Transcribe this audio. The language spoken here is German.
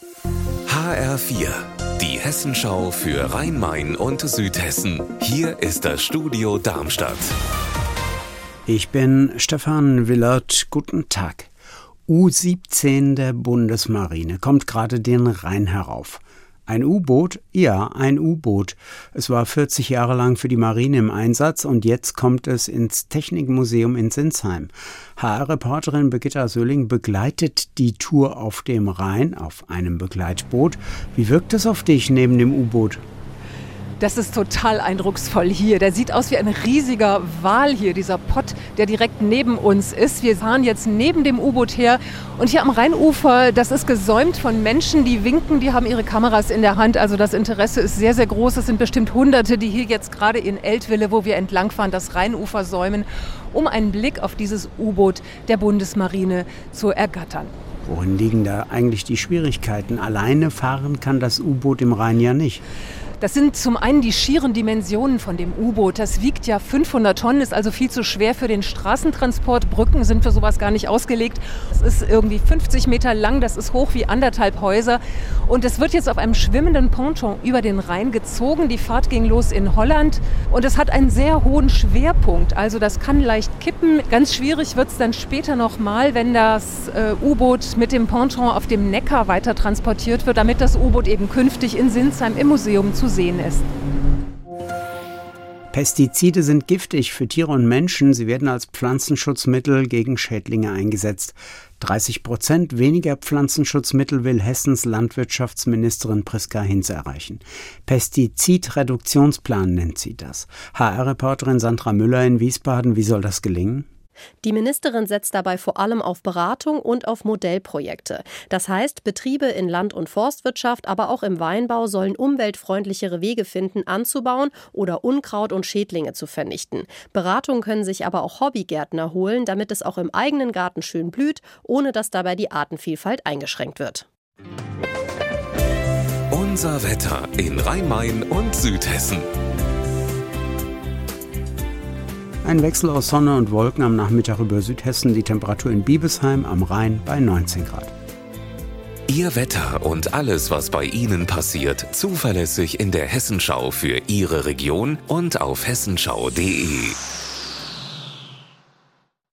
HR4, die Hessenschau für Rhein-Main und Südhessen. Hier ist das Studio Darmstadt. Ich bin Stefan Willert. Guten Tag. U-17 der Bundesmarine kommt gerade den Rhein herauf. Ein U-Boot? Ja, ein U-Boot. Es war 40 Jahre lang für die Marine im Einsatz und jetzt kommt es ins Technikmuseum in Sinsheim. HR-Reporterin Birgitta Sölling begleitet die Tour auf dem Rhein auf einem Begleitboot. Wie wirkt es auf dich neben dem U-Boot? Das ist total eindrucksvoll hier. Der sieht aus wie ein riesiger Wal hier, dieser Pott, der direkt neben uns ist. Wir fahren jetzt neben dem U-Boot her und hier am Rheinufer, das ist gesäumt von Menschen, die winken, die haben ihre Kameras in der Hand. Also das Interesse ist sehr, sehr groß. Es sind bestimmt Hunderte, die hier jetzt gerade in Eltville, wo wir entlangfahren, das Rheinufer säumen, um einen Blick auf dieses U-Boot der Bundesmarine zu ergattern. Worin liegen da eigentlich die Schwierigkeiten? Alleine fahren kann das U-Boot im Rhein ja nicht. Das sind zum einen die schieren Dimensionen von dem U-Boot. Das wiegt ja 500 Tonnen, ist also viel zu schwer für den Straßentransport. Brücken sind für sowas gar nicht ausgelegt. Es ist irgendwie 50 Meter lang, das ist hoch wie anderthalb Häuser. Und es wird jetzt auf einem schwimmenden Ponton über den Rhein gezogen. Die Fahrt ging los in Holland und es hat einen sehr hohen Schwerpunkt. Also das kann leicht kippen. Ganz schwierig wird es dann später nochmal, wenn das äh, U-Boot mit dem Ponton auf dem Neckar weiter transportiert wird, damit das U-Boot eben künftig in Sinsheim im Museum zu sehen ist. Pestizide sind giftig für Tiere und Menschen. Sie werden als Pflanzenschutzmittel gegen Schädlinge eingesetzt. 30 Prozent weniger Pflanzenschutzmittel will Hessens Landwirtschaftsministerin Priska Hinz erreichen. Pestizidreduktionsplan nennt sie das. HR-Reporterin Sandra Müller in Wiesbaden, wie soll das gelingen? Die Ministerin setzt dabei vor allem auf Beratung und auf Modellprojekte. Das heißt, Betriebe in Land- und Forstwirtschaft, aber auch im Weinbau sollen umweltfreundlichere Wege finden, anzubauen oder Unkraut und Schädlinge zu vernichten. Beratung können sich aber auch Hobbygärtner holen, damit es auch im eigenen Garten schön blüht, ohne dass dabei die Artenvielfalt eingeschränkt wird. Unser Wetter in Rhein-Main und Südhessen. Ein Wechsel aus Sonne und Wolken am Nachmittag über Südhessen, die Temperatur in Biebesheim am Rhein bei 19 Grad. Ihr Wetter und alles, was bei Ihnen passiert, zuverlässig in der Hessenschau für Ihre Region und auf hessenschau.de.